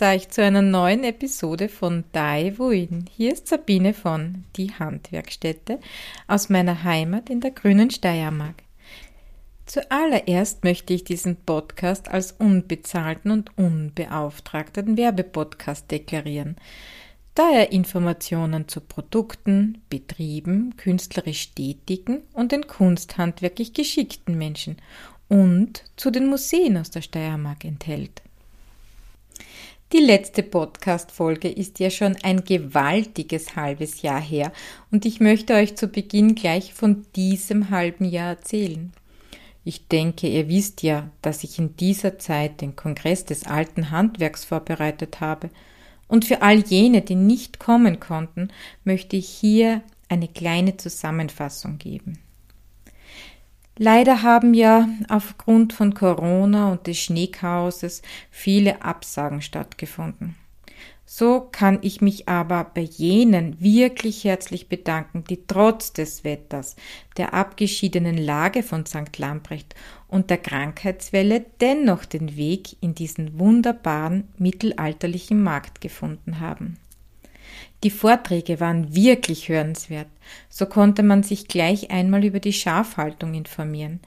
begrüße euch zu einer neuen Episode von Dai Wuin. Hier ist Sabine von Die Handwerkstätte aus meiner Heimat in der grünen Steiermark. Zuallererst möchte ich diesen Podcast als unbezahlten und unbeauftragten Werbepodcast deklarieren, da er Informationen zu Produkten, Betrieben, künstlerisch tätigen und den kunsthandwerklich geschickten Menschen und zu den Museen aus der Steiermark enthält. Die letzte Podcast-Folge ist ja schon ein gewaltiges halbes Jahr her und ich möchte euch zu Beginn gleich von diesem halben Jahr erzählen. Ich denke, ihr wisst ja, dass ich in dieser Zeit den Kongress des alten Handwerks vorbereitet habe. Und für all jene, die nicht kommen konnten, möchte ich hier eine kleine Zusammenfassung geben. Leider haben ja aufgrund von Corona und des Schneechaoses viele Absagen stattgefunden. So kann ich mich aber bei jenen wirklich herzlich bedanken, die trotz des Wetters, der abgeschiedenen Lage von St. Lamprecht und der Krankheitswelle dennoch den Weg in diesen wunderbaren mittelalterlichen Markt gefunden haben. Die Vorträge waren wirklich hörenswert. So konnte man sich gleich einmal über die Schafhaltung informieren.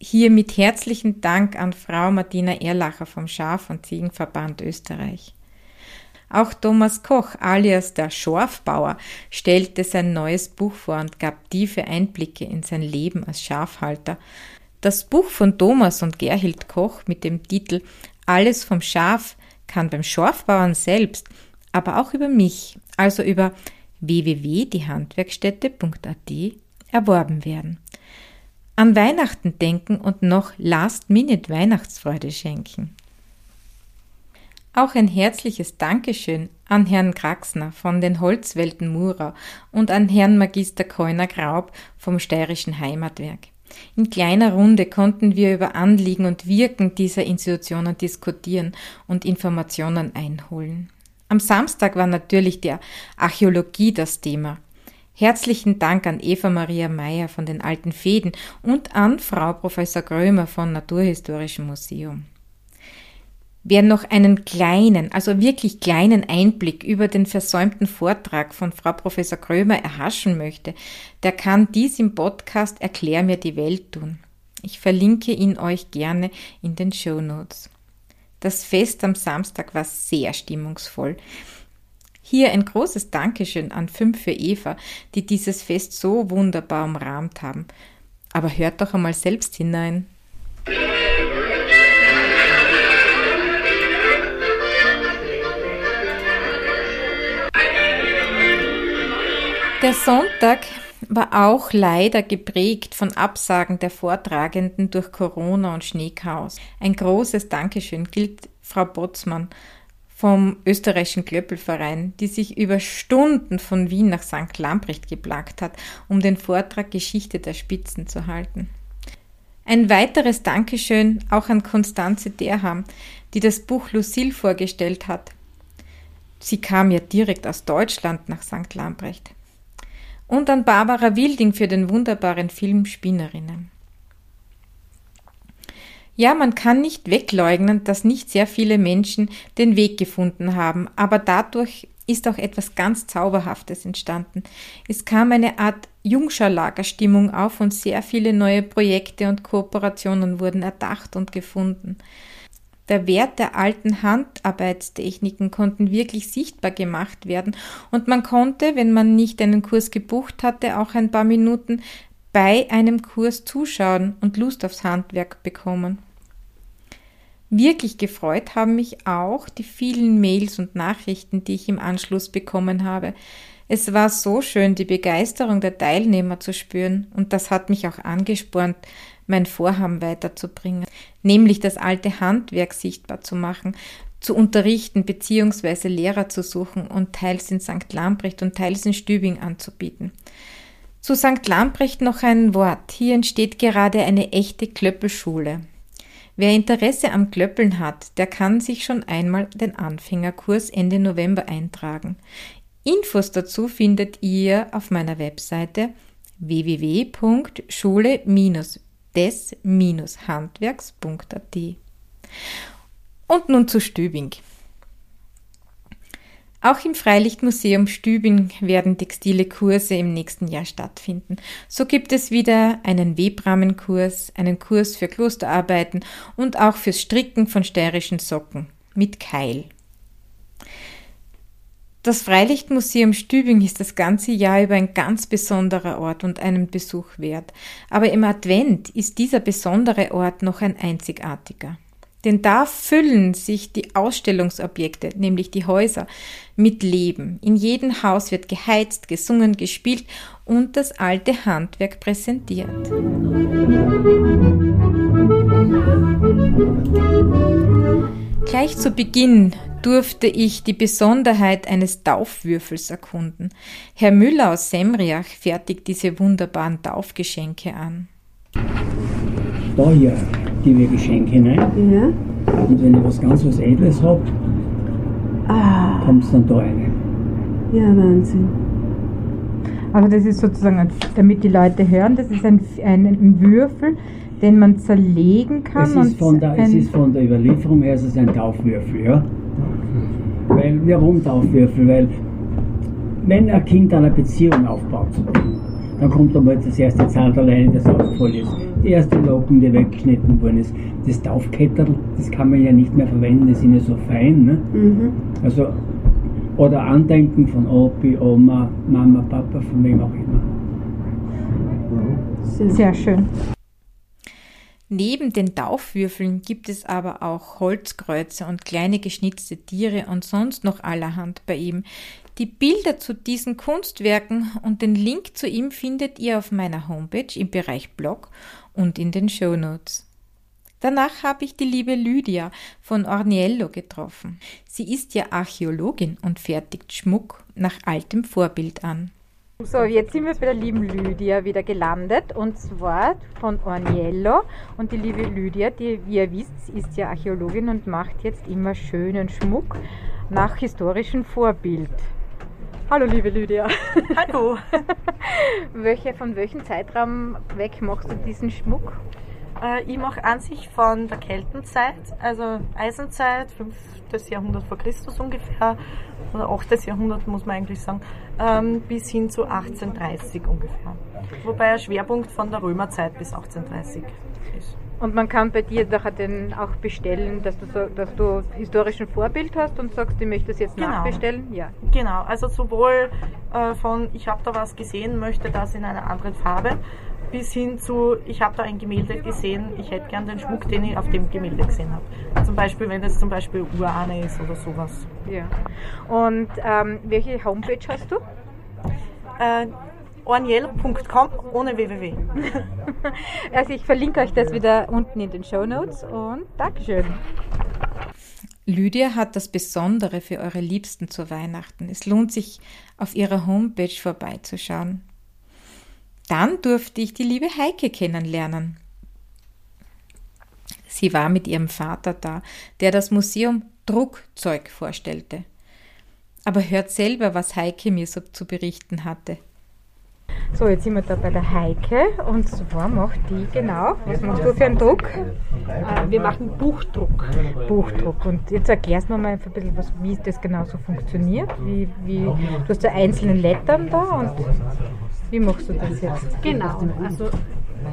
Hier mit herzlichen Dank an Frau Martina Erlacher vom Schaf- und Ziegenverband Österreich. Auch Thomas Koch alias der Schorfbauer stellte sein neues Buch vor und gab tiefe Einblicke in sein Leben als Schafhalter. Das Buch von Thomas und Gerhild Koch mit dem Titel Alles vom Schaf kann beim Schorfbauern selbst aber auch über mich, also über www.diehandwerkstätte.at erworben werden. An Weihnachten denken und noch Last-Minute Weihnachtsfreude schenken. Auch ein herzliches Dankeschön an Herrn Kraxner von den Holzwelten Murau und an Herrn Magister Keuner Graub vom Steirischen Heimatwerk. In kleiner Runde konnten wir über Anliegen und Wirken dieser Institutionen diskutieren und Informationen einholen. Am Samstag war natürlich der Archäologie das Thema. Herzlichen Dank an Eva Maria Meyer von den Alten Fäden und an Frau Professor Grömer von Naturhistorischem Museum. Wer noch einen kleinen, also wirklich kleinen Einblick über den versäumten Vortrag von Frau Professor Krömer erhaschen möchte, der kann dies im Podcast Erklär mir die Welt tun. Ich verlinke ihn euch gerne in den Show Notes. Das Fest am Samstag war sehr stimmungsvoll. Hier ein großes Dankeschön an Fünf für Eva, die dieses Fest so wunderbar umrahmt haben. Aber hört doch einmal selbst hinein. Der Sonntag war auch leider geprägt von Absagen der Vortragenden durch Corona und Schneechaos. Ein großes Dankeschön gilt Frau Botzmann vom österreichischen Klöppelverein, die sich über Stunden von Wien nach St. Lamprecht geplagt hat, um den Vortrag Geschichte der Spitzen zu halten. Ein weiteres Dankeschön auch an Konstanze Derham, die das Buch Lucille vorgestellt hat. Sie kam ja direkt aus Deutschland nach St. Lamprecht und an Barbara Wilding für den wunderbaren Film Spinnerinnen. Ja, man kann nicht wegleugnen, dass nicht sehr viele Menschen den Weg gefunden haben, aber dadurch ist auch etwas ganz Zauberhaftes entstanden. Es kam eine Art Jungscharlagerstimmung auf und sehr viele neue Projekte und Kooperationen wurden erdacht und gefunden. Der Wert der alten Handarbeitstechniken konnten wirklich sichtbar gemacht werden und man konnte, wenn man nicht einen Kurs gebucht hatte, auch ein paar Minuten bei einem Kurs zuschauen und Lust aufs Handwerk bekommen. Wirklich gefreut haben mich auch die vielen Mails und Nachrichten, die ich im Anschluss bekommen habe. Es war so schön, die Begeisterung der Teilnehmer zu spüren, und das hat mich auch angespornt, mein Vorhaben weiterzubringen, nämlich das alte Handwerk sichtbar zu machen, zu unterrichten bzw. Lehrer zu suchen und teils in St. Lamprecht und teils in Stübing anzubieten. Zu St. Lamprecht noch ein Wort. Hier entsteht gerade eine echte Klöppelschule. Wer Interesse am Klöppeln hat, der kann sich schon einmal den Anfängerkurs Ende November eintragen. Infos dazu findet ihr auf meiner Webseite www.schule- des-handwerks.at. Und nun zu Stübing. Auch im Freilichtmuseum Stübing werden textile Kurse im nächsten Jahr stattfinden. So gibt es wieder einen Webrahmenkurs, einen Kurs für Klosterarbeiten und auch fürs Stricken von steirischen Socken mit Keil. Das Freilichtmuseum Stübing ist das ganze Jahr über ein ganz besonderer Ort und einen Besuch wert. Aber im Advent ist dieser besondere Ort noch ein einzigartiger. Denn da füllen sich die Ausstellungsobjekte, nämlich die Häuser, mit Leben. In jedem Haus wird geheizt, gesungen, gespielt und das alte Handwerk präsentiert. Gleich zu Beginn durfte ich die Besonderheit eines Taufwürfels erkunden. Herr Müller aus Semriach fertigt diese wunderbaren Taufgeschenke an. Da hier gebe ich Geschenke hinein. Ja. Und wenn ich was ganz was Edles habe, ah. kommt es dann da rein. Ja, Wahnsinn. Also das ist sozusagen, damit die Leute hören, das ist ein, ein, ein Würfel, den man zerlegen kann. Es ist, von der, es ist von der Überlieferung her es ist ein Taufwürfel, ja. Weil, warum Taufwürfel? Weil wenn ein Kind eine Beziehung aufbaut zu dem, dann kommt einmal das erste Zahn alleine, das aufgefallen ist. Die erste Locken, die weggeschnitten worden ist. Das Taufkettel, das kann man ja nicht mehr verwenden, die sind ja so fein. Ne? Mhm. Also, oder Andenken von Opi, Oma, Mama, Papa, von wem auch immer. Sehr schön. Neben den Taufwürfeln gibt es aber auch Holzkreuze und kleine geschnitzte Tiere und sonst noch allerhand bei ihm. Die Bilder zu diesen Kunstwerken und den Link zu ihm findet ihr auf meiner Homepage im Bereich Blog und in den Show Notes. Danach habe ich die liebe Lydia von Orniello getroffen. Sie ist ja Archäologin und fertigt Schmuck nach altem Vorbild an. So, jetzt sind wir bei der lieben Lydia wieder gelandet und zwar von Orniello. Und die liebe Lydia, die, wie ihr wisst, ist ja Archäologin und macht jetzt immer schönen Schmuck nach historischem Vorbild. Hallo liebe Lydia. Hallo. Welche, von welchem Zeitraum weg machst du diesen Schmuck? Äh, ich mache an sich von der Keltenzeit, also Eisenzeit, 5. Jahrhundert vor Christus ungefähr, oder 8. Jahrhundert muss man eigentlich sagen, ähm, bis hin zu 1830 ungefähr. Wobei ein Schwerpunkt von der Römerzeit bis 1830 ist. Und man kann bei dir nachher den auch bestellen, dass du, so, dass du historischen Vorbild hast und sagst, ich möchte das jetzt genau. nachbestellen? Ja. Genau, also sowohl äh, von ich habe da was gesehen, möchte das in einer anderen Farbe, bis hin zu ich habe da ein Gemälde gesehen, ich hätte gern den Schmuck, den ich auf dem Gemälde gesehen habe. Zum Beispiel, wenn das zum Beispiel Urahne ist oder sowas. Ja. Und ähm, welche Homepage hast du? Äh, orniel.com ohne www. also ich verlinke euch das wieder unten in den Show Notes und Dankeschön. Lydia hat das Besondere für eure Liebsten zu Weihnachten. Es lohnt sich, auf ihrer Homepage vorbeizuschauen. Dann durfte ich die liebe Heike kennenlernen. Sie war mit ihrem Vater da, der das Museum Druckzeug vorstellte. Aber hört selber, was Heike mir so zu berichten hatte. So, jetzt sind wir da bei der Heike und zwar macht die genau, was machst du für einen Druck? Äh, wir machen Buchdruck. Buchdruck. Und jetzt erklärst du mir mal ein bisschen, was, wie das genau so funktioniert. Wie, wie, du hast ja einzelne Lettern da und wie machst du das jetzt? Genau, also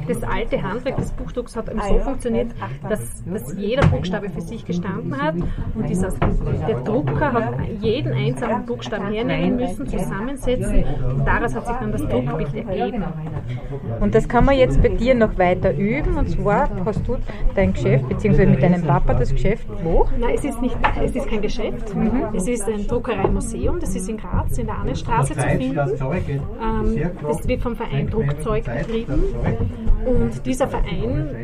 das alte Handwerk des Buchdrucks hat eben so funktioniert, dass, dass jeder Buchstabe für sich gestanden hat und dieses, der Drucker hat jeden einzelnen Buchstaben hernehmen müssen, zusammensetzen. Und daraus hat sich dann das Druckbild ergeben. Und das kann man jetzt bei dir noch weiter üben. Und zwar hast du dein Geschäft, beziehungsweise mit deinem Papa das Geschäft wo? Nein, es ist, nicht, es ist kein Geschäft, mhm. es ist ein Druckereimuseum, das ist in Graz in der Annenstraße zu finden. Ähm, das wird vom Verein Druckzeug betrieben und dieser Verein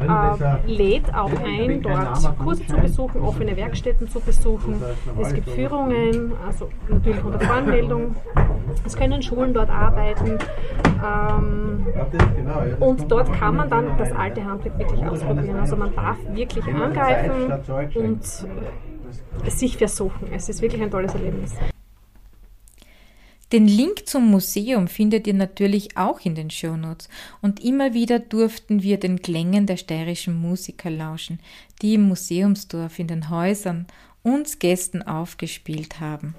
äh, lädt auch ein, dort Kurse zu besuchen, offene Werkstätten zu besuchen. Es gibt Führungen, also natürlich unter Voranmeldung. Es können Schulen dort arbeiten. Ähm, und dort kann man dann das alte Handwerk wirklich ausprobieren. Also man darf wirklich angreifen und sich versuchen. Es ist wirklich ein tolles Erlebnis. Den Link zum Museum findet ihr natürlich auch in den Shownotes und immer wieder durften wir den Klängen der steirischen Musiker lauschen, die im Museumsdorf in den Häusern uns Gästen aufgespielt haben.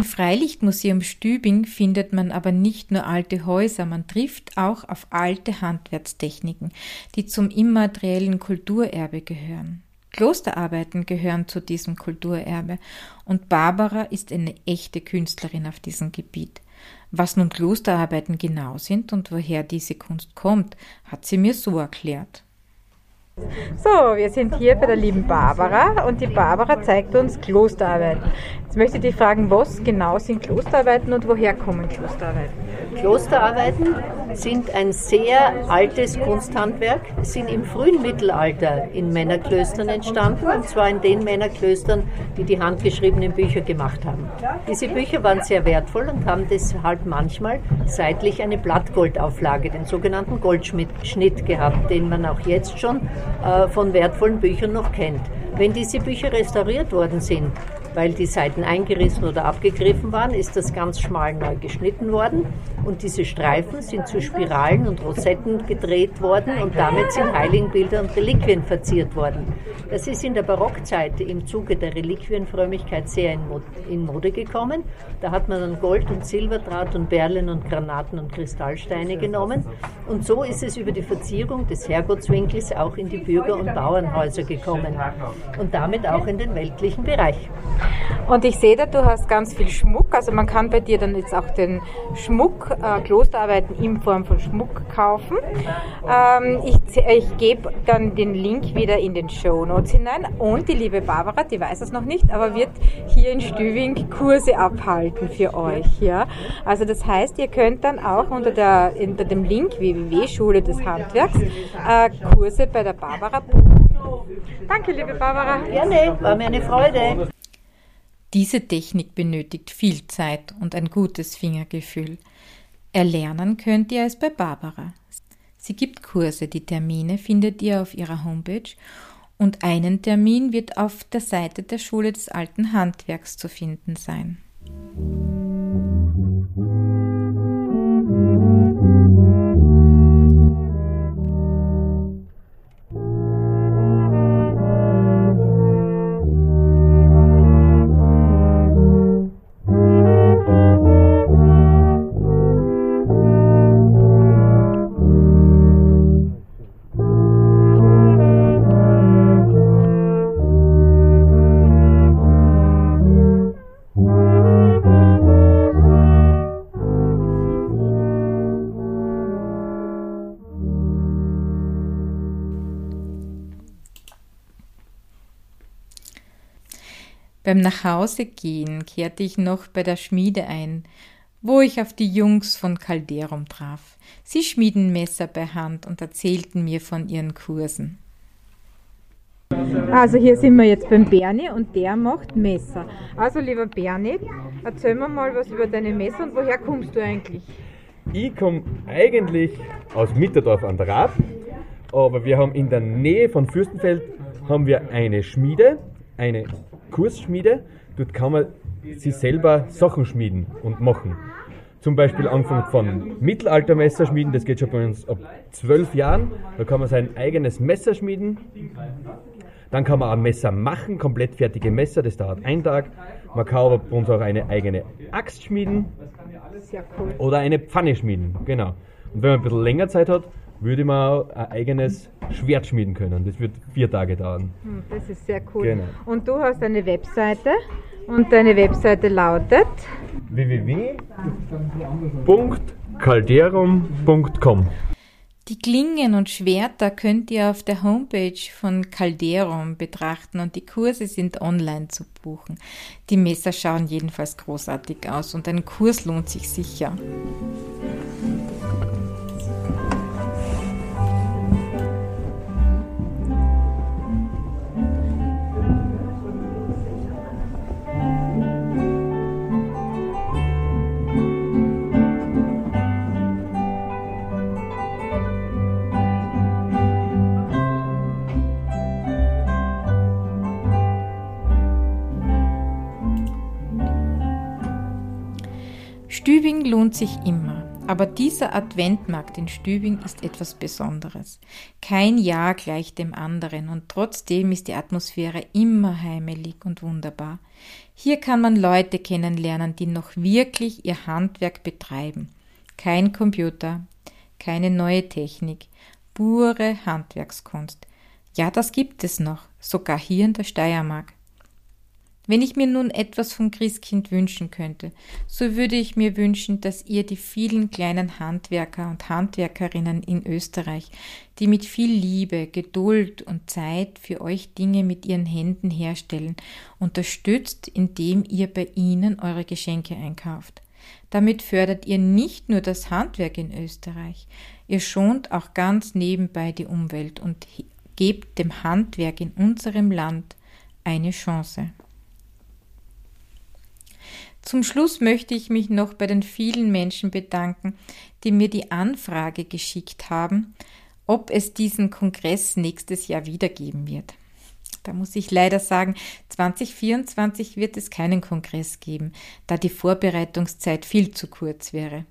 Im Freilichtmuseum Stübing findet man aber nicht nur alte Häuser, man trifft auch auf alte Handwerkstechniken, die zum immateriellen Kulturerbe gehören. Klosterarbeiten gehören zu diesem Kulturerbe und Barbara ist eine echte Künstlerin auf diesem Gebiet. Was nun Klosterarbeiten genau sind und woher diese Kunst kommt, hat sie mir so erklärt. So, wir sind hier bei der lieben Barbara und die Barbara zeigt uns Klosterarbeiten. Jetzt möchte ich dich fragen, was genau sind Klosterarbeiten und woher kommen Klosterarbeiten? Klosterarbeiten sind ein sehr altes Kunsthandwerk, sind im frühen Mittelalter in Männerklöstern entstanden, und zwar in den Männerklöstern, die die handgeschriebenen Bücher gemacht haben. Diese Bücher waren sehr wertvoll und haben deshalb manchmal seitlich eine Blattgoldauflage, den sogenannten Goldschnitt gehabt, den man auch jetzt schon von wertvollen Büchern noch kennt. Wenn diese Bücher restauriert worden sind, weil die Seiten eingerissen oder abgegriffen waren, ist das ganz schmal neu geschnitten worden und diese Streifen sind zu Spiralen und Rosetten gedreht worden und damit sind Heiligenbilder und Reliquien verziert worden. Das ist in der Barockzeit im Zuge der Reliquienfrömmigkeit sehr in Mode gekommen. Da hat man dann Gold und Silberdraht und Perlen und Granaten und Kristallsteine genommen und so ist es über die Verzierung des Herrgottswinkels auch in die Bürger- und Bauernhäuser gekommen und damit auch in den weltlichen Bereich. Und ich sehe da, du hast ganz viel Schmuck. Also man kann bei dir dann jetzt auch den Schmuck, äh, Klosterarbeiten in Form von Schmuck kaufen. Ähm, ich ich gebe dann den Link wieder in den Show Notes hinein. Und die liebe Barbara, die weiß es noch nicht, aber wird hier in Stüving Kurse abhalten für euch. Ja? Also das heißt, ihr könnt dann auch unter, der, unter dem Link www.schule des Handwerks äh, Kurse bei der Barbara buchen. Danke, liebe Barbara. Gerne, war mir eine Freude. Diese Technik benötigt viel Zeit und ein gutes Fingergefühl. Erlernen könnt ihr es bei Barbara. Sie gibt Kurse, die Termine findet ihr auf ihrer Homepage und einen Termin wird auf der Seite der Schule des alten Handwerks zu finden sein. Beim Nachhausegehen kehrte ich noch bei der Schmiede ein, wo ich auf die Jungs von Calderum traf. Sie schmieden Messer bei Hand und erzählten mir von ihren Kursen. Also hier sind wir jetzt beim Bernie und der macht Messer. Also lieber Bernie, erzähl mir mal was über deine Messer und woher kommst du eigentlich? Ich komme eigentlich aus Mitterdorf an der Rad, aber wir haben in der Nähe von Fürstenfeld haben wir eine Schmiede, eine Kursschmiede. Dort kann man sich selber Sachen schmieden und machen. Zum Beispiel angefangen von Mittelaltermesser schmieden, das geht schon bei uns ab zwölf Jahren. Da kann man sein eigenes Messer schmieden. Dann kann man ein Messer machen, komplett fertige Messer, das dauert einen Tag. Man kann aber bei uns auch eine eigene Axt schmieden. Oder eine Pfanne schmieden, genau. Und wenn man ein bisschen länger Zeit hat, würde man ein eigenes Schwert schmieden können. Das wird vier Tage dauern. Hm, das ist sehr cool. Genau. Und du hast eine Webseite und deine Webseite lautet www.calderum.com. Die Klingen und Schwerter könnt ihr auf der Homepage von Calderum betrachten und die Kurse sind online zu buchen. Die Messer schauen jedenfalls großartig aus und ein Kurs lohnt sich sicher. Stübing lohnt sich immer, aber dieser Adventmarkt in Stübing ist etwas Besonderes. Kein Jahr gleich dem anderen und trotzdem ist die Atmosphäre immer heimelig und wunderbar. Hier kann man Leute kennenlernen, die noch wirklich ihr Handwerk betreiben. Kein Computer, keine neue Technik, pure Handwerkskunst. Ja, das gibt es noch, sogar hier in der Steiermark. Wenn ich mir nun etwas vom Christkind wünschen könnte, so würde ich mir wünschen, dass ihr die vielen kleinen Handwerker und Handwerkerinnen in Österreich, die mit viel Liebe, Geduld und Zeit für euch Dinge mit ihren Händen herstellen, unterstützt, indem ihr bei ihnen eure Geschenke einkauft. Damit fördert ihr nicht nur das Handwerk in Österreich, ihr schont auch ganz nebenbei die Umwelt und gebt dem Handwerk in unserem Land eine Chance. Zum Schluss möchte ich mich noch bei den vielen Menschen bedanken, die mir die Anfrage geschickt haben, ob es diesen Kongress nächstes Jahr wiedergeben wird. Da muss ich leider sagen, 2024 wird es keinen Kongress geben, da die Vorbereitungszeit viel zu kurz wäre.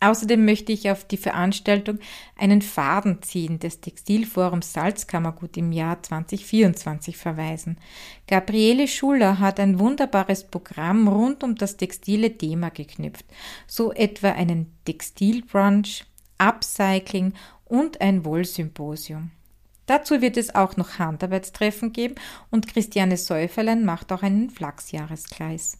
Außerdem möchte ich auf die Veranstaltung einen Faden ziehen des Textilforums Salzkammergut im Jahr 2024 verweisen. Gabriele Schuller hat ein wunderbares Programm rund um das textile Thema geknüpft, so etwa einen Textilbrunch, Upcycling und ein Wollsymposium. Dazu wird es auch noch Handarbeitstreffen geben und Christiane Säuferlein macht auch einen Flachsjahreskreis.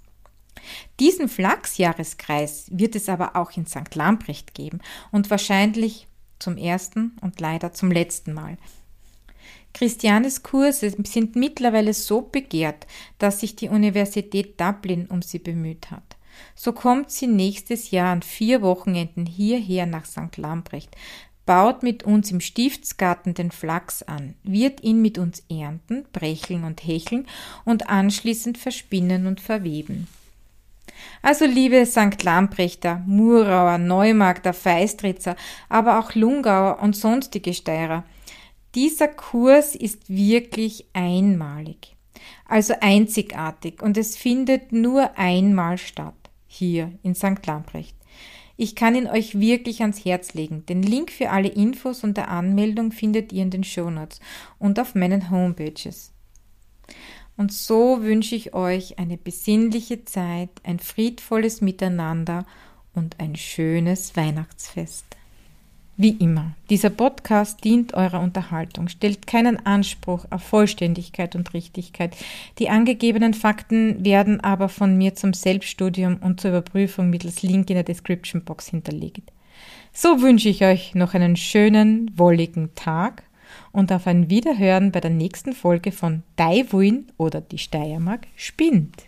Diesen Flachsjahreskreis wird es aber auch in St. Lamprecht geben und wahrscheinlich zum ersten und leider zum letzten Mal. Christianes Kurse sind mittlerweile so begehrt, dass sich die Universität Dublin um sie bemüht hat. So kommt sie nächstes Jahr an vier Wochenenden hierher nach St. Lamprecht, baut mit uns im Stiftsgarten den Flachs an, wird ihn mit uns ernten, brecheln und hecheln und anschließend verspinnen und verweben. Also liebe St. Lamprechter, Murauer, Neumarkter, Feistritzer, aber auch Lungauer und sonstige Steirer, dieser Kurs ist wirklich einmalig, also einzigartig und es findet nur einmal statt, hier in St. Lamprecht. Ich kann ihn euch wirklich ans Herz legen. Den Link für alle Infos und der Anmeldung findet ihr in den Shownotes und auf meinen Homepages. Und so wünsche ich euch eine besinnliche Zeit, ein friedvolles Miteinander und ein schönes Weihnachtsfest. Wie immer, dieser Podcast dient eurer Unterhaltung, stellt keinen Anspruch auf Vollständigkeit und Richtigkeit. Die angegebenen Fakten werden aber von mir zum Selbststudium und zur Überprüfung mittels Link in der Description Box hinterlegt. So wünsche ich euch noch einen schönen, wolligen Tag und auf ein Wiederhören bei der nächsten Folge von Daiwuin oder die Steiermark spinnt.